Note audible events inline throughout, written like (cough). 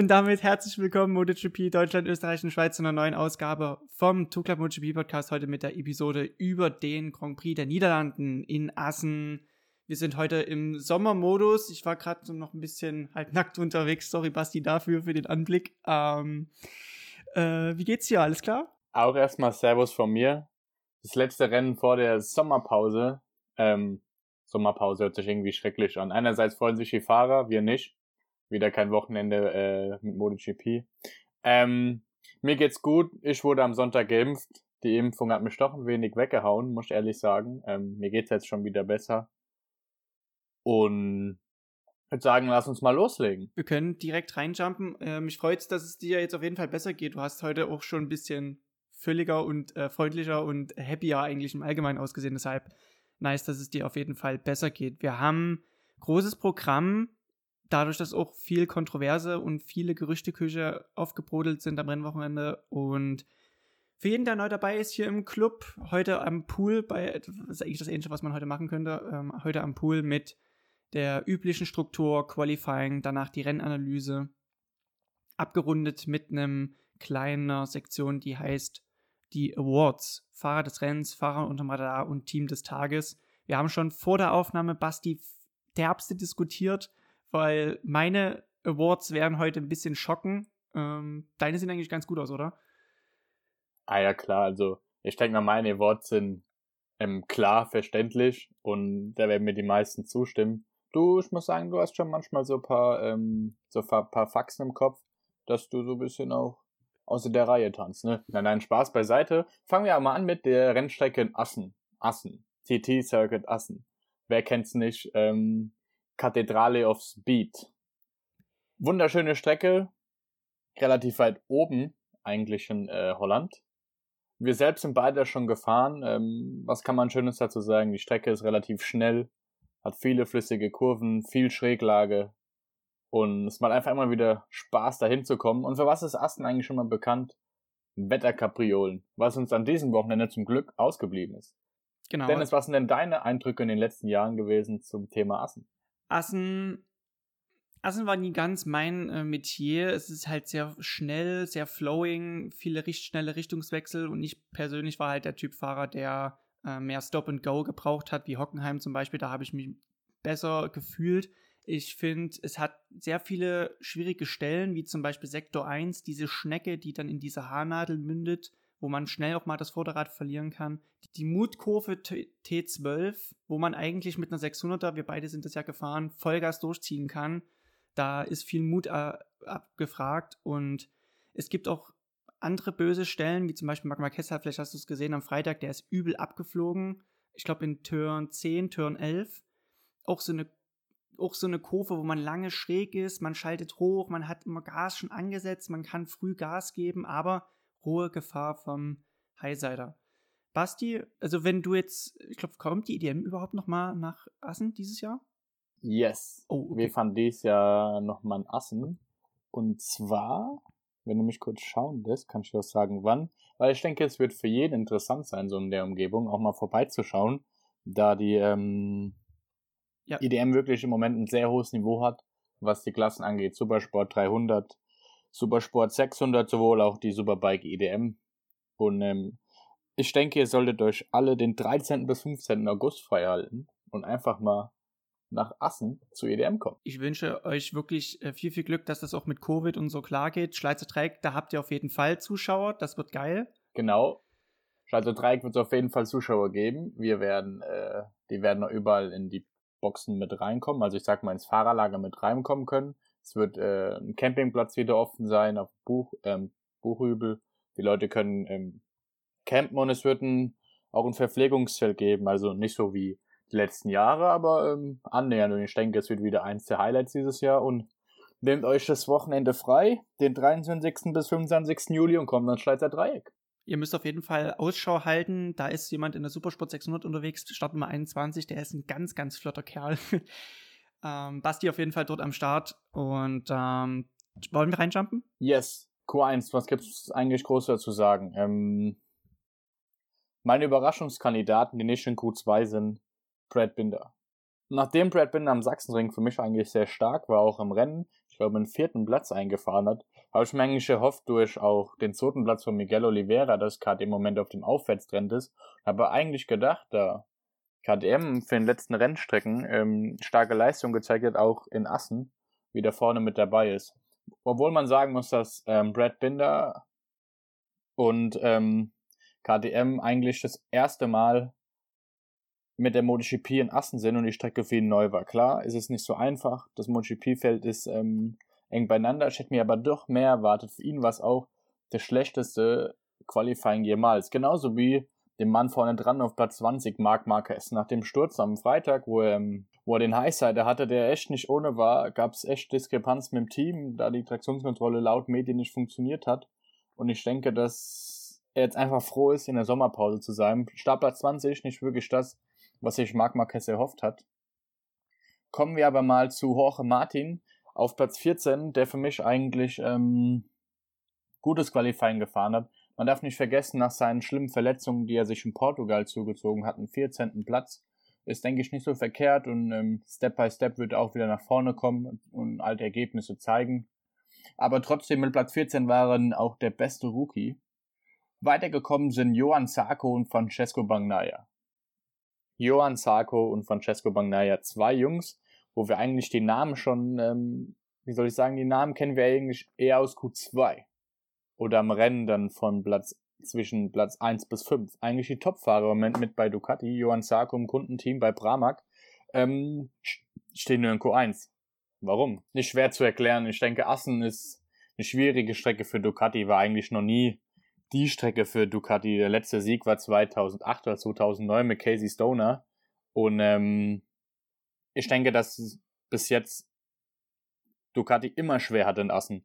Und damit herzlich willkommen, MotoGP Deutschland, Österreich und Schweiz zu einer neuen Ausgabe vom Two Club MotoGP Podcast. Heute mit der Episode über den Grand Prix der Niederlanden in Assen. Wir sind heute im Sommermodus. Ich war gerade noch ein bisschen halt nackt unterwegs. Sorry, Basti, dafür, für den Anblick. Ähm, äh, wie geht's dir? Alles klar? Auch erstmal Servus von mir. Das letzte Rennen vor der Sommerpause. Ähm, Sommerpause hört sich irgendwie schrecklich an. Einerseits freuen sich die Fahrer, wir nicht wieder kein Wochenende äh, mit MotoGP. Ähm, mir geht's gut. Ich wurde am Sonntag geimpft. Die Impfung hat mich doch ein wenig weggehauen, muss ich ehrlich sagen. Ähm, mir geht's jetzt schon wieder besser. Und ich würde sagen, lass uns mal loslegen. Wir können direkt reinjumpen. Ähm, mich freut's, dass es dir jetzt auf jeden Fall besser geht. Du hast heute auch schon ein bisschen fülliger und äh, freundlicher und happier eigentlich im Allgemeinen ausgesehen. Deshalb nice, dass es dir auf jeden Fall besser geht. Wir haben großes Programm dadurch, dass auch viel Kontroverse und viele Gerüchteküche aufgebrodelt sind am Rennwochenende und für jeden, der neu dabei ist hier im Club, heute am Pool, bei, das ist eigentlich das Ähnliche, was man heute machen könnte, ähm, heute am Pool mit der üblichen Struktur, Qualifying, danach die Rennanalyse, abgerundet mit einem kleiner Sektion, die heißt die Awards, Fahrer des Rennens, Fahrer unterm Radar und Team des Tages. Wir haben schon vor der Aufnahme Basti derbste diskutiert, weil meine Awards werden heute ein bisschen schocken. Ähm, deine sehen eigentlich ganz gut aus, oder? Ah ja, klar. Also ich denke mal, meine Awards sind ähm, klar verständlich und da werden mir die meisten zustimmen. Du, ich muss sagen, du hast schon manchmal so ein paar, ähm, so ein paar Faxen im Kopf, dass du so ein bisschen auch außer der Reihe tanzt, ne? Nein, nein, Spaß beiseite. Fangen wir mal an mit der Rennstrecke in Assen. Assen. TT Circuit Assen. Wer kennt's nicht? Ähm, Kathedrale of Speed. Wunderschöne Strecke, relativ weit oben eigentlich in äh, Holland. Wir selbst sind beide schon gefahren. Ähm, was kann man Schönes dazu sagen? Die Strecke ist relativ schnell, hat viele flüssige Kurven, viel Schräglage und es macht einfach immer wieder Spaß, dahin zu kommen. Und für was ist Asten eigentlich schon mal bekannt? Wetterkapriolen, was uns an diesem Wochenende zum Glück ausgeblieben ist. Genau. Dennis, was sind denn deine Eindrücke in den letzten Jahren gewesen zum Thema Assen? Assen, Assen war nie ganz mein äh, Metier. Es ist halt sehr schnell, sehr flowing, viele richt schnelle Richtungswechsel und ich persönlich war halt der Typ Fahrer, der äh, mehr Stop and Go gebraucht hat, wie Hockenheim zum Beispiel. Da habe ich mich besser gefühlt. Ich finde, es hat sehr viele schwierige Stellen, wie zum Beispiel Sektor 1, diese Schnecke, die dann in diese Haarnadel mündet wo man schnell auch mal das Vorderrad verlieren kann. Die Mutkurve T12, wo man eigentlich mit einer 600er, wir beide sind das ja gefahren, Vollgas durchziehen kann. Da ist viel Mut äh, abgefragt und es gibt auch andere böse Stellen, wie zum Beispiel Magma Kessler, vielleicht hast du es gesehen am Freitag, der ist übel abgeflogen. Ich glaube in Turn 10, Turn 11. Auch so eine auch so eine Kurve, wo man lange schräg ist, man schaltet hoch, man hat immer Gas schon angesetzt, man kann früh Gas geben, aber hohe Gefahr vom Highsider. Basti, also wenn du jetzt, ich glaube, kommt die EDM überhaupt noch mal nach Assen dieses Jahr? Yes. Oh, okay. Wir fahren dieses Jahr noch mal in Assen. Und zwar, wenn du mich kurz schauen lässt, kann ich dir auch sagen, wann. Weil ich denke, es wird für jeden interessant sein, so in der Umgebung auch mal vorbeizuschauen, da die ähm, ja. EDM wirklich im Moment ein sehr hohes Niveau hat, was die Klassen angeht. Supersport 300, Supersport 600, sowohl auch die Superbike EDM. Und ähm, ich denke, ihr solltet euch alle den 13. bis 15. August freihalten und einfach mal nach Assen zu EDM kommen. Ich wünsche euch wirklich äh, viel, viel Glück, dass das auch mit Covid und so klar geht. Schleizer Dreieck, da habt ihr auf jeden Fall Zuschauer, das wird geil. Genau. Schleizer Dreieck wird es auf jeden Fall Zuschauer geben. Wir werden, äh, die werden überall in die Boxen mit reinkommen. Also ich sag mal ins Fahrerlager mit reinkommen können. Es wird äh, ein Campingplatz wieder offen sein auf Buch, ähm, Buchübel. Die Leute können ähm, campen und es wird ein, auch ein Verpflegungsfeld geben. Also nicht so wie die letzten Jahre, aber ähm, annähernd. Und ich denke, es wird wieder eins der Highlights dieses Jahr. Und nehmt euch das Wochenende frei, den 23. bis 25. Juli und kommt dann Schleizer Dreieck. Ihr müsst auf jeden Fall Ausschau halten. Da ist jemand in der Supersport 600 unterwegs, Startnummer 21. Der ist ein ganz, ganz flotter Kerl. (laughs) Ähm, Basti auf jeden Fall dort am Start. Und ähm, wollen wir reinjumpen? Yes. Q1, was gibt es eigentlich groß dazu sagen? Ähm, meine Überraschungskandidaten, die nicht in Q2 sind, Brad Binder. Nachdem Brad Binder am Sachsenring für mich eigentlich sehr stark war, auch im Rennen, ich glaube, einen vierten Platz eingefahren hat, habe ich mir eigentlich gehofft, durch auch den zweiten Platz von Miguel Oliveira, das gerade im Moment auf dem Aufwärtstrend ist, habe eigentlich gedacht, da KTM für den letzten Rennstrecken ähm, starke Leistung gezeigt hat, auch in Assen, wieder vorne mit dabei ist. Obwohl man sagen muss, dass ähm, Brad Binder und ähm, KTM eigentlich das erste Mal mit der MotoGP in Assen sind und die Strecke für ihn neu war. Klar, ist es nicht so einfach. Das MotoGP-Feld ist ähm, eng beieinander. Ich hätte mir aber doch mehr erwartet. Für ihn war es auch das schlechteste Qualifying jemals. Genauso wie dem Mann vorne dran auf Platz 20, Marc Marquez. Nach dem Sturz am Freitag, wo er, ähm, wo er den Highsider hatte, der echt nicht ohne war, gab es echt Diskrepanz mit dem Team, da die Traktionskontrolle laut Medien nicht funktioniert hat. Und ich denke, dass er jetzt einfach froh ist, in der Sommerpause zu sein. Startplatz 20, nicht wirklich das, was sich Marc Marquez erhofft hat. Kommen wir aber mal zu Jorge Martin auf Platz 14, der für mich eigentlich ähm, gutes Qualifying gefahren hat. Man darf nicht vergessen, nach seinen schlimmen Verletzungen, die er sich in Portugal zugezogen hat, einen 14. Platz, ist, denke ich, nicht so verkehrt und ähm, Step by Step wird er auch wieder nach vorne kommen und alte Ergebnisse zeigen. Aber trotzdem mit Platz 14 waren auch der beste Rookie. Weitergekommen sind Johann Sarko und Francesco Bagnaia. Johann Sarko und Francesco Bagnaia, zwei Jungs, wo wir eigentlich die Namen schon, ähm, wie soll ich sagen, die Namen kennen wir eigentlich eher aus Q2 oder am Rennen dann von Platz zwischen Platz 1 bis 5. Eigentlich die Topfahrer im Moment mit bei Ducati, Johann Sarko im Kundenteam bei Pramac, ähm, stehen nur in Q1. Warum? Nicht schwer zu erklären. Ich denke, Assen ist eine schwierige Strecke für Ducati, war eigentlich noch nie die Strecke für Ducati. Der letzte Sieg war 2008 oder 2009 mit Casey Stoner. Und ähm, ich denke, dass bis jetzt Ducati immer schwer hat in Assen.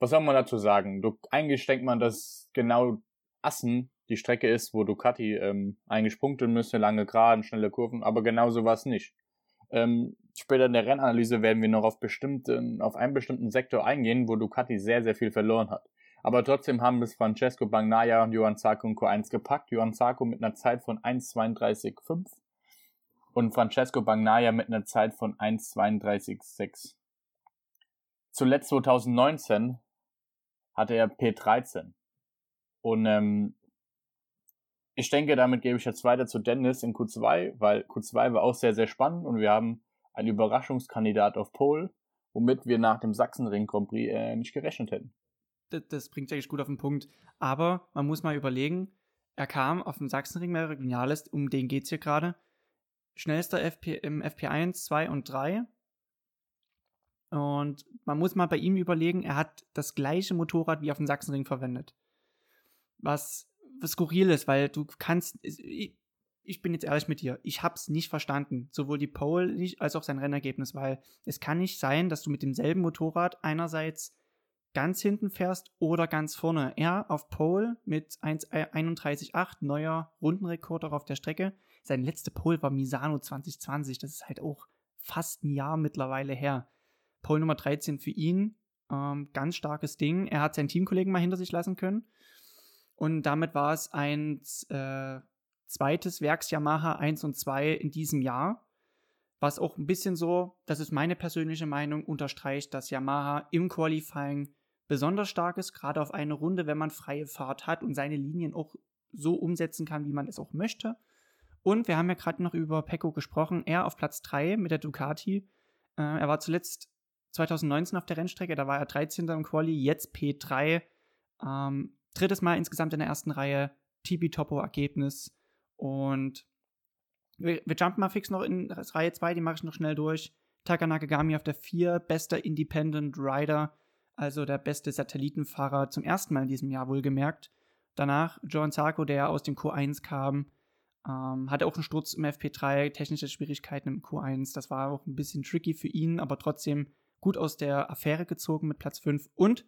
Was soll man dazu sagen? Du, eigentlich denkt man, dass genau Assen die Strecke ist, wo Ducati ähm, eigentlich punkten müsste, lange Geraden, schnelle Kurven, aber genau so war es nicht. Ähm, später in der Rennanalyse werden wir noch auf bestimmten, auf einen bestimmten Sektor eingehen, wo Ducati sehr, sehr viel verloren hat. Aber trotzdem haben es Francesco Bagnaia und Johann Zarco in Q1 gepackt. Johann Zarco mit einer Zeit von 1,32,5 und Francesco Bagnaia mit einer Zeit von 1,32,6. Zuletzt 2019 hatte er P13. Und ähm, ich denke, damit gebe ich jetzt weiter zu Dennis in Q2, weil Q2 war auch sehr, sehr spannend und wir haben einen Überraschungskandidat auf Pole, womit wir nach dem Sachsenring Grand Prix äh, nicht gerechnet hätten das, das bringt eigentlich gut auf den Punkt. Aber man muss mal überlegen, er kam auf dem Sachsenring mehr Regionales, um den geht es hier gerade. Schnellster FP, im FP1, 2 und 3. Und man muss mal bei ihm überlegen, er hat das gleiche Motorrad wie auf dem Sachsenring verwendet. Was, skurril ist, weil du kannst. Ich, ich bin jetzt ehrlich mit dir, ich hab's nicht verstanden. Sowohl die Pole nicht, als auch sein Rennergebnis, weil es kann nicht sein, dass du mit demselben Motorrad einerseits ganz hinten fährst oder ganz vorne. Er auf Pole mit 1,31,8, äh, neuer Rundenrekord auch auf der Strecke. Sein letzter Pole war Misano 2020, das ist halt auch fast ein Jahr mittlerweile her. Pole Nummer 13 für ihn, ähm, ganz starkes Ding. Er hat seinen Teamkollegen mal hinter sich lassen können. Und damit war es ein äh, zweites Werks Yamaha 1 und 2 in diesem Jahr. Was auch ein bisschen so, das ist meine persönliche Meinung, unterstreicht, dass Yamaha im Qualifying besonders stark ist, gerade auf eine Runde, wenn man freie Fahrt hat und seine Linien auch so umsetzen kann, wie man es auch möchte. Und wir haben ja gerade noch über Pecco gesprochen. Er auf Platz 3 mit der Ducati. Äh, er war zuletzt 2019 auf der Rennstrecke, da war er 13. im Quali, jetzt P3. Ähm, drittes Mal insgesamt in der ersten Reihe. Tibi-Topo-Ergebnis. Und wir, wir jumpen mal fix noch in Reihe 2, die mache ich noch schnell durch. Taka Nakagami auf der 4, bester Independent Rider also der beste Satellitenfahrer zum ersten Mal in diesem Jahr wohlgemerkt. Danach John Sarko, der aus dem Q1 kam, ähm, hatte auch einen Sturz im FP3, technische Schwierigkeiten im Q1. Das war auch ein bisschen tricky für ihn, aber trotzdem gut aus der Affäre gezogen mit Platz 5. Und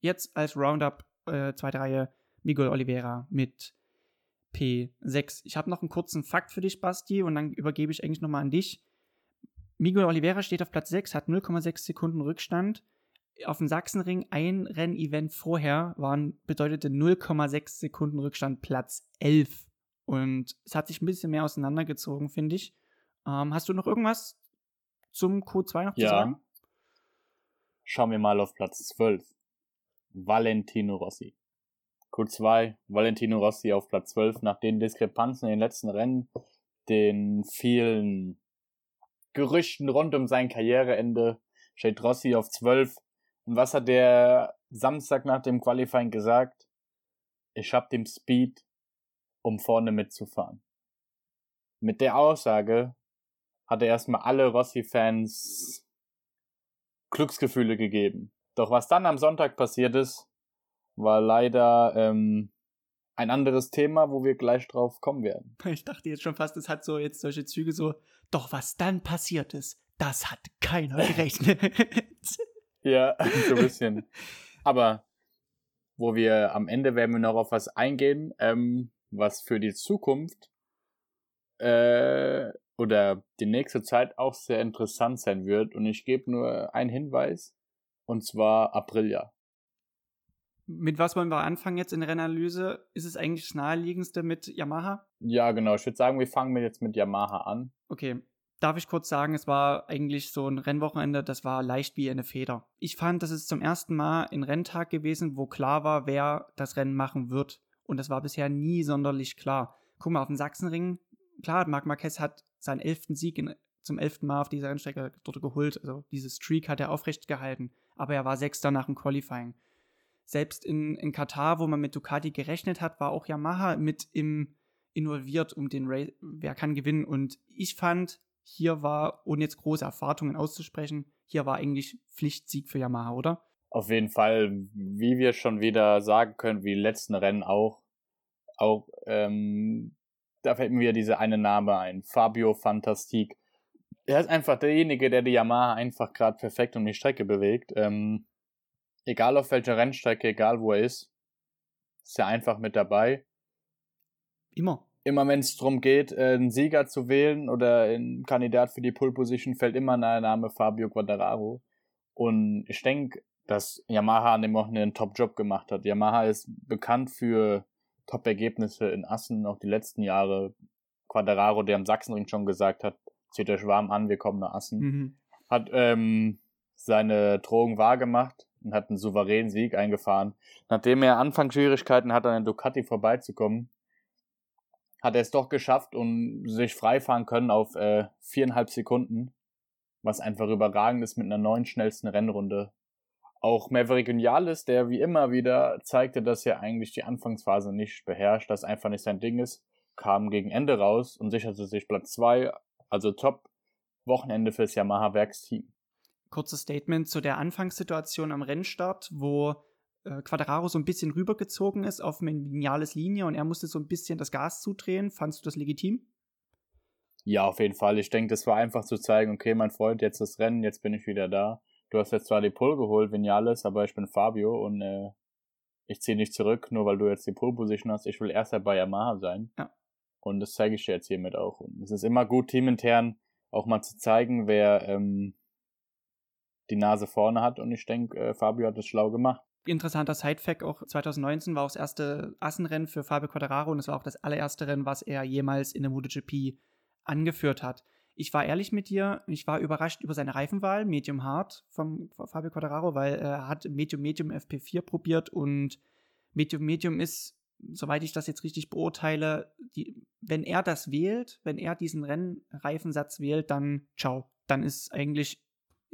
jetzt als Roundup äh, zweite Reihe Miguel Oliveira mit P6. Ich habe noch einen kurzen Fakt für dich, Basti, und dann übergebe ich eigentlich nochmal an dich. Miguel Oliveira steht auf Platz 6, hat 0,6 Sekunden Rückstand auf dem Sachsenring ein Rennevent vorher waren, bedeutete 0,6 Sekunden Rückstand Platz 11. Und es hat sich ein bisschen mehr auseinandergezogen, finde ich. Ähm, hast du noch irgendwas zum Q2 noch ja. zu sagen? Schauen wir mal auf Platz 12. Valentino Rossi. Q2, Valentino Rossi auf Platz 12 nach den Diskrepanzen in den letzten Rennen, den vielen Gerüchten rund um sein Karriereende, steht Rossi auf 12. Und was hat der Samstag nach dem Qualifying gesagt? Ich hab den Speed, um vorne mitzufahren. Mit der Aussage hat er erstmal alle Rossi-Fans Glücksgefühle gegeben. Doch was dann am Sonntag passiert ist, war leider ähm, ein anderes Thema, wo wir gleich drauf kommen werden. (laughs) Ich dachte jetzt schon fast, es hat so jetzt solche Züge so, doch was dann passiert ist, das hat keiner (laughs) gerechnet. ja, (laughs) so ein bisschen. Aber wo wir am Ende werden wir noch auf was eingehen, ähm, was für die Zukunft äh, oder die nächste Zeit auch sehr interessant sein wird. Und ich gebe nur einen Hinweis, und zwar Aprilia. Mit was wollen wir anfangen jetzt in der Rennanalyse? Ist es eigentlich das naheliegendste mit Yamaha? Ja, genau. Ich würde sagen, wir fangen jetzt mit Yamaha an. Okay. Darf ich kurz sagen, es war eigentlich so ein Rennwochenende, das war leicht wie eine Feder. Ich fand, das ist zum ersten Mal ein Renntag gewesen, wo klar war, wer das Rennen machen wird. Und das war bisher nie sonderlich klar. Guck mal, auf dem Sachsenring, klar, Marc Marquez hat seinen elften Sieg in, zum elften Mal auf dieser Rennstrecke dort geholt. Also diese Streak hat er aufrecht gehalten. Aber er war Sechster nach dem Qualifying. Selbst in, in Katar, wo man mit Ducati gerechnet hat, war auch Yamaha mit im involviert, um den Race, wer kann gewinnen. Und ich fand, hier war, ohne jetzt große Erwartungen auszusprechen, hier war eigentlich Pflichtsieg für Yamaha, oder? Auf jeden Fall, wie wir schon wieder sagen können, wie die letzten Rennen auch, auch ähm, da fällt mir wieder diese eine Name ein, Fabio Fantastik. Er ist einfach derjenige, der die Yamaha einfach gerade perfekt um die Strecke bewegt. Ähm, egal auf welcher Rennstrecke, egal wo er ist, ist er einfach mit dabei. Immer. Immer wenn es darum geht, äh, einen Sieger zu wählen oder einen Kandidat für die Pole Position, fällt immer der Name Fabio Quattararo. Und ich denke, dass Yamaha an dem Wochenende einen Top-Job gemacht hat. Yamaha ist bekannt für Top-Ergebnisse in Assen, auch die letzten Jahre. Quadraro, der am Sachsenring schon gesagt hat, zieht euch warm an, wir kommen nach Assen. Mhm. Hat ähm, seine Drohung wahrgemacht und hat einen souveränen Sieg eingefahren. Nachdem er Anfangsschwierigkeiten hatte, an den Ducati vorbeizukommen, hat er es doch geschafft und sich freifahren können auf äh, viereinhalb Sekunden, was einfach überragend ist mit einer neuen schnellsten Rennrunde auch Maverick Vinales, der wie immer wieder zeigte, dass er eigentlich die Anfangsphase nicht beherrscht, dass einfach nicht sein Ding ist, kam gegen Ende raus und sicherte sich Platz 2, also top Wochenende fürs Yamaha Werksteam. Kurzes Statement zu der Anfangssituation am Rennstart, wo äh, Quadraro so ein bisschen rübergezogen ist auf Vinales Linie und er musste so ein bisschen das Gas zudrehen. Fandest du das legitim? Ja, auf jeden Fall. Ich denke, das war einfach zu zeigen, okay, mein Freund, jetzt das Rennen, jetzt bin ich wieder da du hast jetzt zwar die Pole geholt, Vinales, aber ich bin Fabio und äh, ich ziehe nicht zurück, nur weil du jetzt die Pole Position hast. Ich will erst bei Yamaha sein. Ja. Und das zeige ich dir jetzt hiermit auch. Und es ist immer gut, teamintern auch mal zu zeigen, wer ähm, die Nase vorne hat. Und ich denke, äh, Fabio hat das schlau gemacht. Interessanter Sidefact, auch 2019 war auch das erste Assenrennen für Fabio Quadraro und es war auch das allererste Rennen, was er jemals in der MotoGP angeführt hat. Ich war ehrlich mit dir, ich war überrascht über seine Reifenwahl, Medium Hard vom, von Fabio Quadraro, weil er hat Medium Medium FP4 probiert und Medium Medium ist, soweit ich das jetzt richtig beurteile, die, wenn er das wählt, wenn er diesen Rennreifensatz wählt, dann ciao, dann ist eigentlich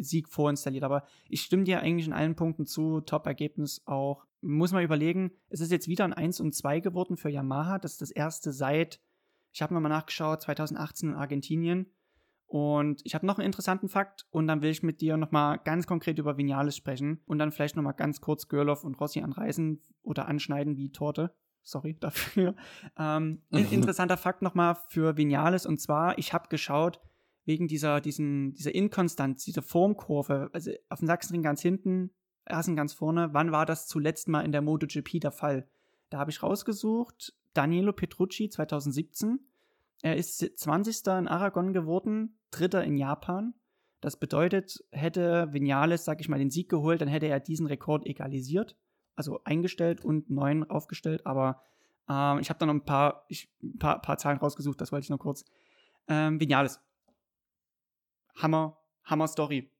Sieg vorinstalliert. Aber ich stimme dir eigentlich in allen Punkten zu, Top-Ergebnis auch. Muss man überlegen, es ist jetzt wieder ein 1 und 2 geworden für Yamaha. Das ist das erste seit, ich habe nochmal nachgeschaut, 2018 in Argentinien. Und ich habe noch einen interessanten Fakt und dann will ich mit dir nochmal ganz konkret über Vinales sprechen und dann vielleicht nochmal ganz kurz Görloff und Rossi anreißen oder anschneiden wie Torte. Sorry (laughs) dafür. Ähm, interessanter Fakt nochmal für Vinales und zwar, ich habe geschaut, wegen dieser, diesen, dieser Inkonstanz, dieser Formkurve, also auf dem Sachsenring ganz hinten, Ersten ganz vorne, wann war das zuletzt mal in der MotoGP der Fall? Da habe ich rausgesucht, Danilo Petrucci 2017. Er ist 20. in Aragon geworden, Dritter in Japan. Das bedeutet, hätte Vinales, sag ich mal, den Sieg geholt, dann hätte er diesen Rekord egalisiert, also eingestellt und neun aufgestellt. Aber ähm, ich habe da noch ein paar, ich, paar, paar, Zahlen rausgesucht, das wollte ich noch kurz. Ähm, Vinales. Hammer, Hammer Story.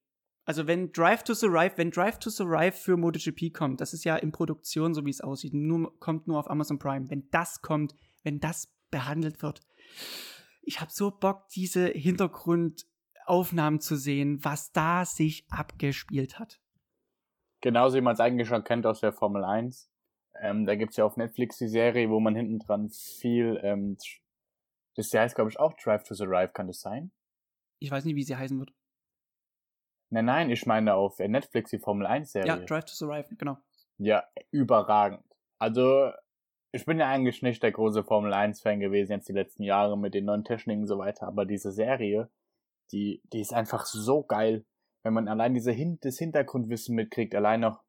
Also wenn Drive to Survive, wenn Drive to Survive für MotoGP kommt, das ist ja in Produktion, so wie es aussieht, nur, kommt nur auf Amazon Prime. Wenn das kommt, wenn das behandelt wird, ich habe so Bock, diese Hintergrundaufnahmen zu sehen, was da sich abgespielt hat. Genauso wie man es eigentlich schon kennt aus der Formel 1. Ähm, da gibt es ja auf Netflix die Serie, wo man hinten dran viel, ähm, das heißt, glaube ich, auch Drive to Survive, kann das sein? Ich weiß nicht, wie sie heißen wird. Nein, nein, ich meine auf Netflix die Formel 1 Serie. Ja, Drive to Survive, genau. Ja, überragend. Also, ich bin ja eigentlich nicht der große Formel 1 Fan gewesen jetzt die letzten Jahre mit den neuen Techniken und so weiter, aber diese Serie, die, die ist einfach so geil, wenn man allein diese Hin das Hintergrundwissen mitkriegt, allein noch,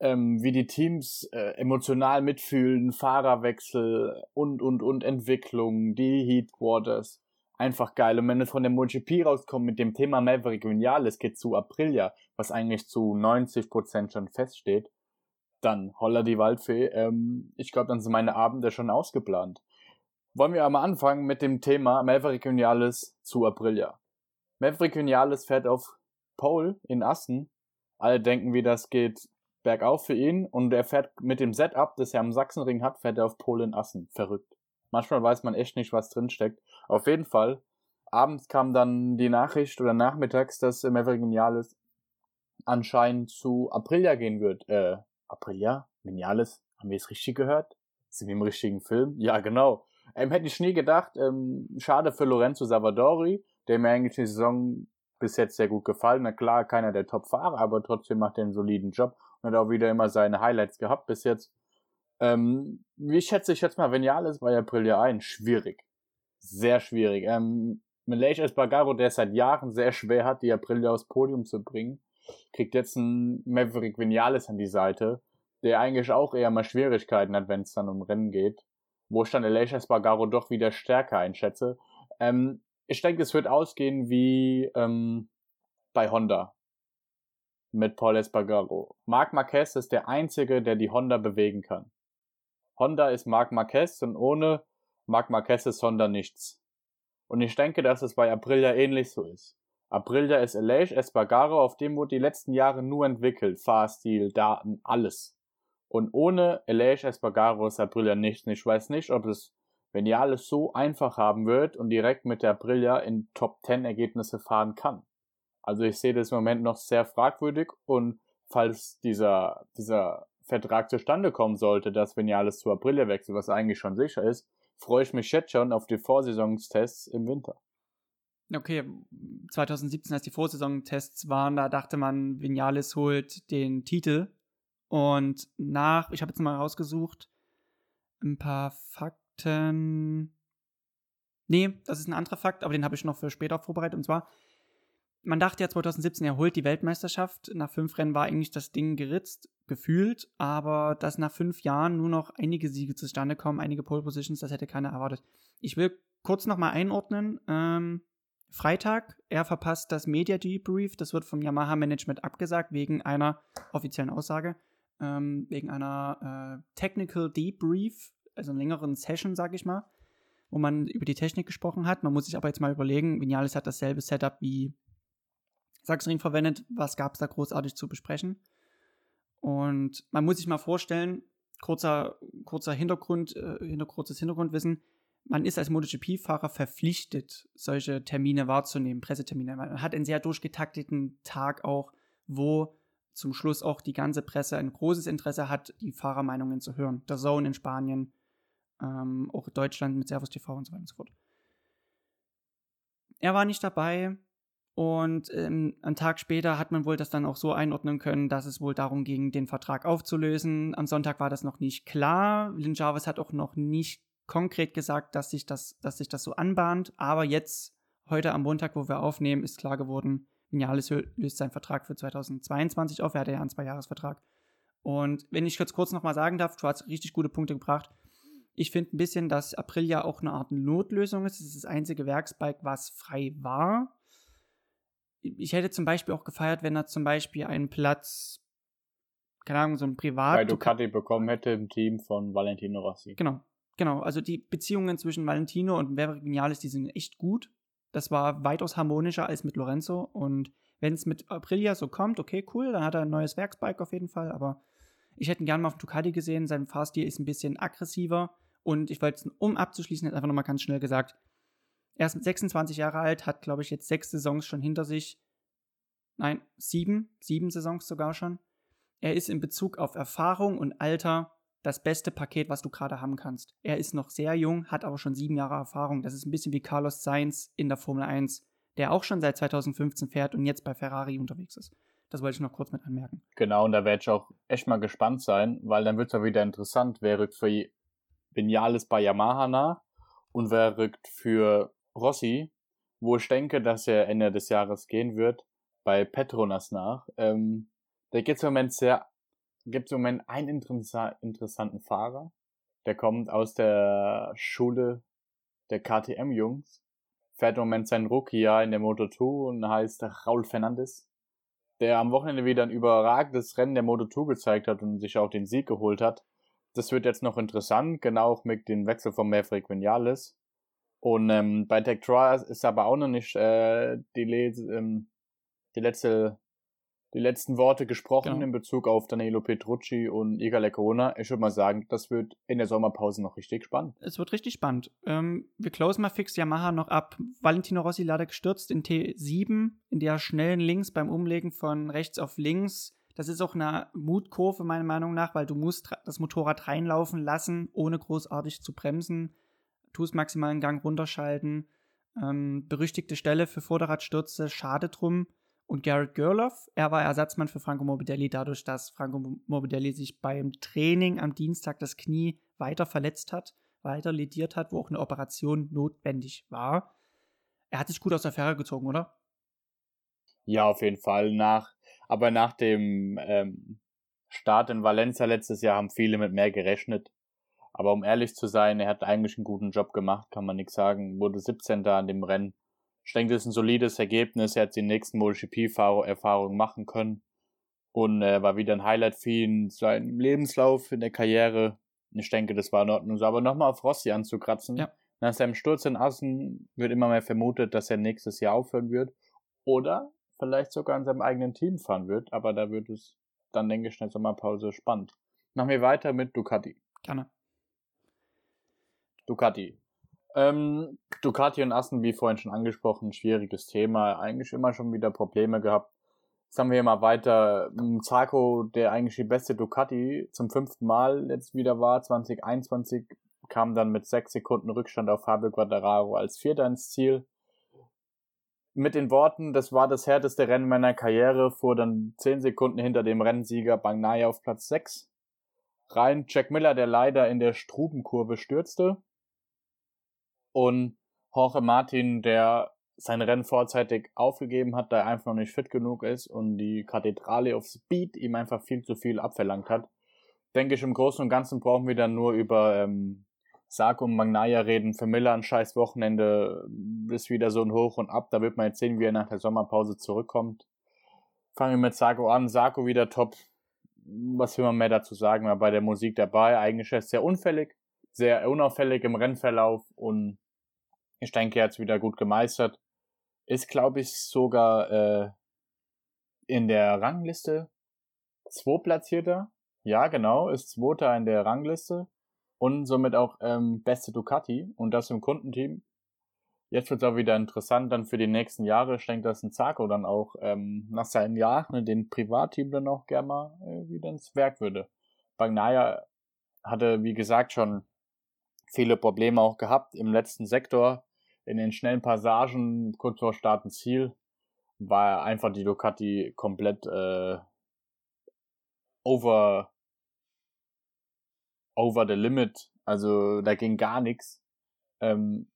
ähm, wie die Teams äh, emotional mitfühlen, Fahrerwechsel und, und, und Entwicklung, die Heatquarters einfach geil. Und wenn es von der MotoGP rauskommt mit dem Thema Maverick Vinales geht zu Aprilia, was eigentlich zu 90% schon feststeht, dann holla die Waldfee. Ähm, ich glaube, dann sind meine Abende schon ausgeplant. Wollen wir aber anfangen mit dem Thema Maverick Vinales zu Aprilia. Maverick Vinales fährt auf Pole in Assen. Alle denken, wie das geht bergauf für ihn und er fährt mit dem Setup, das er am Sachsenring hat, fährt er auf Pole in Assen. Verrückt. Manchmal weiß man echt nicht, was drinsteckt. Auf jeden Fall, abends kam dann die Nachricht oder nachmittags, dass Maverick Vinales anscheinend zu Aprilia gehen wird. Äh, Aprilia? Vinales? Haben wir es richtig gehört? Sind wir im richtigen Film? Ja, genau. Ähm, hätte ich nie gedacht. Ähm, schade für Lorenzo Savadori, der mir eigentlich die Saison bis jetzt sehr gut gefallen. Na klar, keiner der Top-Fahrer, aber trotzdem macht er einen soliden Job und hat auch wieder immer seine Highlights gehabt bis jetzt. Ähm, wie schätze ich jetzt mal Vinales bei Aprilia ein? Schwierig. Sehr schwierig. Ähm, Malaysia Espargaro, der es seit Jahren sehr schwer hat, die Aprilia aufs Podium zu bringen, kriegt jetzt einen Maverick Vinales an die Seite, der eigentlich auch eher mal Schwierigkeiten hat, wenn es dann um Rennen geht, wo ich dann Malaysia Espargaro doch wieder stärker einschätze. Ähm, ich denke, es wird ausgehen wie ähm, bei Honda mit Paul Espargaro. Marc Marquez ist der Einzige, der die Honda bewegen kann. Honda ist Marc Marquez und ohne Marc Marquez ist Honda nichts. Und ich denke, dass es bei Aprilia ähnlich so ist. Aprilia ist Aleix Espargaro, auf dem wurde die letzten Jahre nur entwickelt. Fahrstil, Daten, alles. Und ohne Aleix Espargaro ist Aprilia nichts. Ich weiß nicht, ob es, wenn die alles so einfach haben wird und direkt mit der Aprilia in Top 10 Ergebnisse fahren kann. Also ich sehe das im Moment noch sehr fragwürdig und falls dieser, dieser Vertrag zustande kommen sollte, dass Vinales zu Aprilia wechselt, was eigentlich schon sicher ist, freue ich mich jetzt schon auf die Vorsaisonstests im Winter. Okay, 2017, als die Vorsaisontests waren, da dachte man, Vinales holt den Titel. Und nach, ich habe jetzt mal rausgesucht, ein paar Fakten. Nee, das ist ein anderer Fakt, aber den habe ich noch für später vorbereitet. Und zwar, man dachte ja 2017, er holt die Weltmeisterschaft. Nach fünf Rennen war eigentlich das Ding geritzt, gefühlt, aber dass nach fünf Jahren nur noch einige Siege zustande kommen, einige Pole Positions, das hätte keiner erwartet. Ich will kurz nochmal einordnen. Ähm, Freitag, er verpasst das Media Debrief, das wird vom Yamaha Management abgesagt, wegen einer offiziellen Aussage, ähm, wegen einer äh, Technical Debrief, also einer längeren Session, sag ich mal, wo man über die Technik gesprochen hat. Man muss sich aber jetzt mal überlegen, Vinales hat dasselbe Setup wie Sachsenring verwendet. Was gab es da großartig zu besprechen? Und man muss sich mal vorstellen, kurzer, kurzer Hintergrund, äh, kurzes Hintergrundwissen, man ist als MotoGP-Fahrer verpflichtet, solche Termine wahrzunehmen, Pressetermine. Man hat einen sehr durchgetakteten Tag auch, wo zum Schluss auch die ganze Presse ein großes Interesse hat, die Fahrermeinungen zu hören. Der Zone in Spanien, ähm, auch Deutschland mit Servus TV und so weiter und so fort. Er war nicht dabei, und ähm, einen Tag später hat man wohl das dann auch so einordnen können, dass es wohl darum ging, den Vertrag aufzulösen. Am Sonntag war das noch nicht klar. Lynn Jarvis hat auch noch nicht konkret gesagt, dass sich das, dass sich das so anbahnt. Aber jetzt, heute am Montag, wo wir aufnehmen, ist klar geworden, Vinales löst seinen Vertrag für 2022 auf. Er hatte ja einen Zweijahresvertrag. Und wenn ich jetzt kurz nochmal sagen darf, du hast richtig gute Punkte gebracht. Ich finde ein bisschen, dass Aprilia auch eine Art Notlösung ist. Es ist das einzige Werksbike, was frei war ich hätte zum Beispiel auch gefeiert, wenn er zum Beispiel einen Platz, keine Ahnung, so ein Privat. Weil Ducati bekommen hätte im Team von Valentino Rossi. Genau, genau. Also die Beziehungen zwischen Valentino und Maverick Vinales, die sind echt gut. Das war weitaus harmonischer als mit Lorenzo. Und Wenn es mit Aprilia so kommt, okay, cool, dann hat er ein neues Werksbike auf jeden Fall, aber ich hätte ihn gerne mal auf Ducati gesehen. Sein Fahrstil ist ein bisschen aggressiver und ich wollte, um abzuschließen, einfach nochmal ganz schnell gesagt, er ist 26 Jahre alt, hat, glaube ich, jetzt sechs Saisons schon hinter sich. Nein, sieben, sieben Saisons sogar schon. Er ist in Bezug auf Erfahrung und Alter das beste Paket, was du gerade haben kannst. Er ist noch sehr jung, hat aber schon sieben Jahre Erfahrung. Das ist ein bisschen wie Carlos Sainz in der Formel 1, der auch schon seit 2015 fährt und jetzt bei Ferrari unterwegs ist. Das wollte ich noch kurz mit anmerken. Genau, und da werde ich auch echt mal gespannt sein, weil dann wird es ja wieder interessant, wer rückt für Vinales bei Yamaha nach und wer rückt für Rossi, wo ich denke, dass er Ende des Jahres gehen wird, bei Petronas nach. Ähm, da gibt es im Moment sehr, gibt im Moment einen interessa interessanten Fahrer, der kommt aus der Schule der KTM-Jungs, fährt im Moment sein Rookie-Jahr in der Moto2 und heißt Raul Fernandes, der am Wochenende wieder ein überragendes Rennen der Moto2 gezeigt hat und sich auch den Sieg geholt hat. Das wird jetzt noch interessant, genau auch mit dem Wechsel von Maverick Vinales. Und ähm, bei Tech Trials ist aber auch noch nicht äh, die, ähm, die letzte die letzten Worte gesprochen genau. in Bezug auf Danilo Petrucci und Iga Lecona. Ich würde mal sagen, das wird in der Sommerpause noch richtig spannend. Es wird richtig spannend. Ähm, wir closen mal fix Yamaha noch ab. Valentino Rossi leider gestürzt in T7, in der schnellen Links beim Umlegen von rechts auf links. Das ist auch eine Mutkurve meiner Meinung nach, weil du musst das Motorrad reinlaufen lassen, ohne großartig zu bremsen. Tust maximal einen Gang runterschalten. Ähm, berüchtigte Stelle für Vorderradstürze, schade drum und Garrett Gerloff. Er war Ersatzmann für Franco Morbidelli, dadurch, dass Franco Morbidelli sich beim Training am Dienstag das Knie weiter verletzt hat, weiter lediert hat, wo auch eine Operation notwendig war. Er hat sich gut aus der Fähre gezogen, oder? Ja, auf jeden Fall. Nach, aber nach dem ähm, Start in Valencia letztes Jahr haben viele mit mehr gerechnet. Aber um ehrlich zu sein, er hat eigentlich einen guten Job gemacht, kann man nichts sagen. Wurde 17. an dem Rennen ich denke, das ist ein solides Ergebnis. Er hat die nächsten MotoGP-Erfahrungen machen können und äh, war wieder ein Highlight für ihn, sein Lebenslauf in der Karriere. Ich denke, das war in Ordnung. Aber nochmal auf Rossi anzukratzen. Ja. Nach seinem Sturz in Assen wird immer mehr vermutet, dass er nächstes Jahr aufhören wird. Oder vielleicht sogar in seinem eigenen Team fahren wird. Aber da wird es dann, denke ich, in der Sommerpause spannend. Machen wir weiter mit Ducati. Gerne. Ducati. Ähm, Ducati und Assen, wie vorhin schon angesprochen, schwieriges Thema. Eigentlich immer schon wieder Probleme gehabt. Jetzt haben wir hier mal weiter. Zarco, der eigentlich die beste Ducati zum fünften Mal jetzt wieder war, 2021, kam dann mit sechs Sekunden Rückstand auf Fabio Quattararo als Vierter ins Ziel. Mit den Worten, das war das härteste Rennen meiner Karriere, fuhr dann zehn Sekunden hinter dem Rennsieger Bagnaia auf Platz sechs rein. Jack Miller, der leider in der Strubenkurve stürzte und Jorge Martin, der sein Rennen vorzeitig aufgegeben hat, da er einfach noch nicht fit genug ist und die Kathedrale auf Speed ihm einfach viel zu viel abverlangt hat. Denke ich, im Großen und Ganzen brauchen wir dann nur über ähm, Sarko und Magnaya reden. Für Miller ein scheiß Wochenende ist wieder so ein Hoch und Ab. Da wird man jetzt sehen, wie er nach der Sommerpause zurückkommt. Fangen wir mit Sarko an. Sarko wieder top. Was will man mehr dazu sagen? War bei der Musik dabei. Eigentlich ist er sehr unfällig, sehr unauffällig im Rennverlauf und ich denke, er hat es wieder gut gemeistert. Ist, glaube ich, sogar äh, in der Rangliste Zweitplatzierter. Ja, genau, ist Zweiter in der Rangliste und somit auch ähm, beste Ducati und das im Kundenteam. Jetzt wird es auch wieder interessant dann für die nächsten Jahre. Ich denke, dass ein Zarko dann auch ähm, nach seinen Jahren ne, den Privatteam dann auch gerne mal äh, wieder ins Werk würde. Bagnaia hatte, wie gesagt, schon viele Probleme auch gehabt im letzten Sektor in den schnellen Passagen kurz vor Start und Ziel war einfach die Ducati komplett äh, over over the limit. Also da ging gar nichts. Ähm,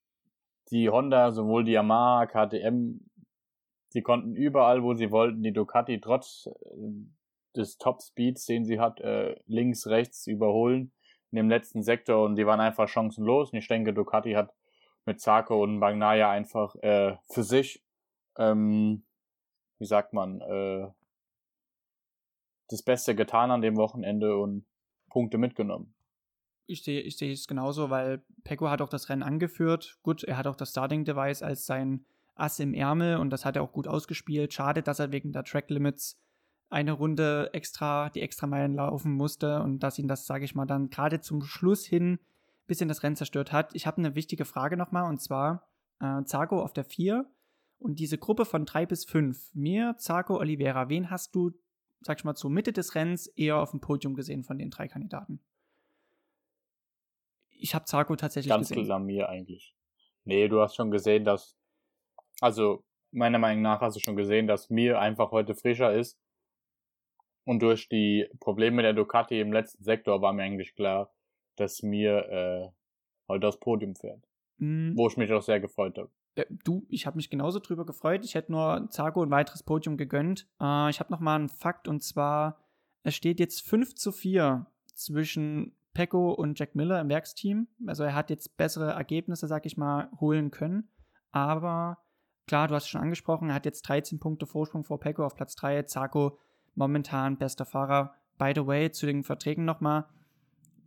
die Honda, sowohl die Yamaha, KTM, sie konnten überall, wo sie wollten, die Ducati trotz äh, des Top Speeds, den sie hat, äh, links, rechts überholen in dem letzten Sektor und die waren einfach chancenlos. Und ich denke, Ducati hat mit Zarko und Magnaya einfach äh, für sich, ähm, wie sagt man, äh, das Beste getan an dem Wochenende und Punkte mitgenommen. Ich sehe ich sehe es genauso, weil Pecco hat auch das Rennen angeführt. Gut, er hat auch das Starting Device als sein Ass im Ärmel und das hat er auch gut ausgespielt. Schade, dass er wegen der Track Limits eine Runde extra, die extra Meilen laufen musste und dass ihn das, sage ich mal, dann gerade zum Schluss hin ein bisschen das Rennen zerstört hat. Ich habe eine wichtige Frage nochmal und zwar äh, Zago auf der 4 und diese Gruppe von 3 bis 5. Mir, Zago, Oliveira, wen hast du, sag ich mal, zur Mitte des Rennens eher auf dem Podium gesehen von den drei Kandidaten? Ich habe Zago tatsächlich Ganz gesehen. Ganz klar mir eigentlich. Nee, du hast schon gesehen, dass, also meiner Meinung nach hast du schon gesehen, dass mir einfach heute frischer ist und durch die Probleme der Ducati im letzten Sektor war mir eigentlich klar, dass mir äh, heute das Podium fährt. Mhm. Wo ich mich auch sehr gefreut habe. Ja, du, ich habe mich genauso drüber gefreut. Ich hätte nur Zago ein weiteres Podium gegönnt. Äh, ich habe noch mal einen Fakt und zwar, es steht jetzt 5 zu 4 zwischen Pecco und Jack Miller im Werksteam. Also er hat jetzt bessere Ergebnisse, sag ich mal, holen können. Aber klar, du hast es schon angesprochen, er hat jetzt 13 Punkte Vorsprung vor Pecco auf Platz 3. Zago momentan bester Fahrer. By the way, zu den Verträgen nochmal.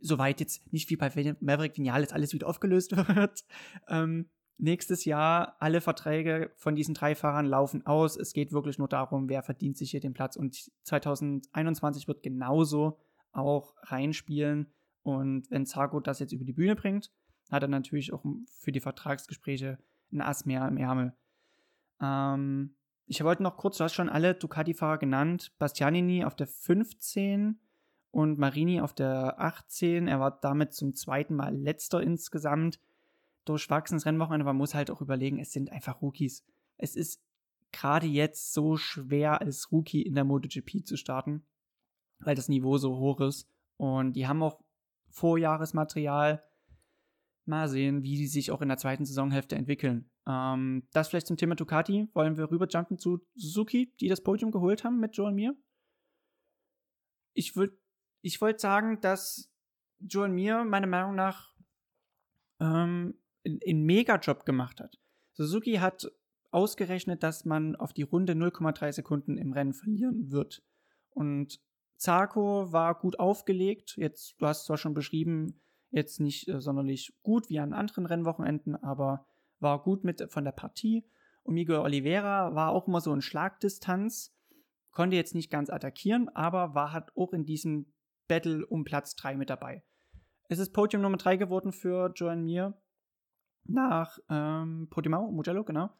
Soweit jetzt nicht wie bei Maverick Vinales alles wieder aufgelöst (laughs) wird. Ähm, nächstes Jahr alle Verträge von diesen drei Fahrern laufen aus. Es geht wirklich nur darum, wer verdient sich hier den Platz. Und 2021 wird genauso auch reinspielen. Und wenn Zago das jetzt über die Bühne bringt, hat er natürlich auch für die Vertragsgespräche ein Ass mehr im Ärmel. Ähm, ich wollte noch kurz, du hast schon alle Ducati-Fahrer genannt. Bastianini auf der 15 und Marini auf der 18. Er war damit zum zweiten Mal letzter insgesamt. Durchwachsenes Rennwochenende, man muss halt auch überlegen, es sind einfach Rookies. Es ist gerade jetzt so schwer als Rookie in der MotoGP zu starten, weil das Niveau so hoch ist. Und die haben auch Vorjahresmaterial. Mal sehen, wie die sich auch in der zweiten Saisonhälfte entwickeln. Ähm, das vielleicht zum Thema Ducati. Wollen wir rüberjumpen zu Suzuki, die das Podium geholt haben mit Joel Mir? Ich würde ich wollt sagen, dass Joel Mir meiner Meinung nach ähm, einen Mega-Job gemacht hat. Suzuki hat ausgerechnet, dass man auf die Runde 0,3 Sekunden im Rennen verlieren wird. Und Zarko war gut aufgelegt. Jetzt, du hast zwar schon beschrieben, jetzt nicht äh, sonderlich gut wie an anderen Rennwochenenden, aber war gut mit von der Partie. Und Miguel Oliveira war auch immer so in Schlagdistanz, konnte jetzt nicht ganz attackieren, aber war halt auch in diesem Battle um Platz 3 mit dabei. Es ist Podium Nummer 3 geworden für Joan Mir nach ähm, Portimao, Mugello, genau.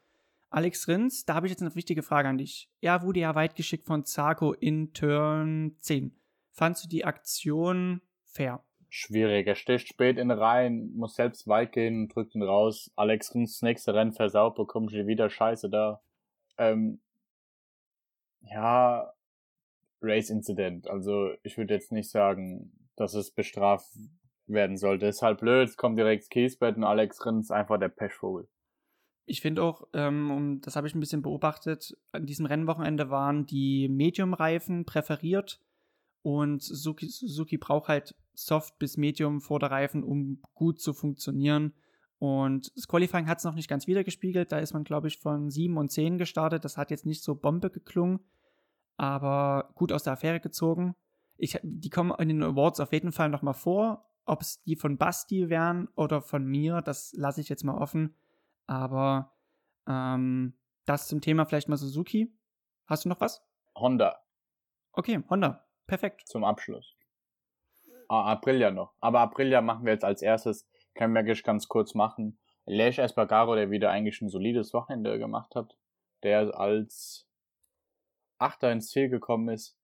Alex Rins, da habe ich jetzt eine wichtige Frage an dich. Er wurde ja weit geschickt von Zarko in Turn 10. Fandst du die Aktion fair? Schwierig. Er sticht spät in rein, muss selbst weit gehen, drückt ihn raus. Alex Rins nächste Rennen versaut, bekommt schon wieder Scheiße da. Ähm, ja, Race Incident. Also ich würde jetzt nicht sagen, dass es bestraft werden sollte. Ist halt blöd, es kommt direkt Kiesbett und Alex Rins einfach der Pechvogel. Ich finde auch, ähm, und das habe ich ein bisschen beobachtet, an diesem Rennwochenende waren die Medium-Reifen präferiert und Suzuki, Suzuki braucht halt Soft bis Medium Vorderreifen, um gut zu funktionieren. Und das Qualifying hat es noch nicht ganz wiedergespiegelt. Da ist man, glaube ich, von 7 und 10 gestartet. Das hat jetzt nicht so Bombe geklungen, aber gut aus der Affäre gezogen. Ich, die kommen in den Awards auf jeden Fall nochmal vor. Ob es die von Basti wären oder von mir, das lasse ich jetzt mal offen. Aber ähm, das zum Thema vielleicht mal Suzuki. Hast du noch was? Honda. Okay, Honda. Perfekt. Zum Abschluss. Ah, Aprilia noch. Aber Aprilia machen wir jetzt als erstes. Können wir ganz kurz machen. Lesch Espargaro, der wieder eigentlich ein solides Wochenende gemacht hat, der als Achter ins Ziel gekommen ist.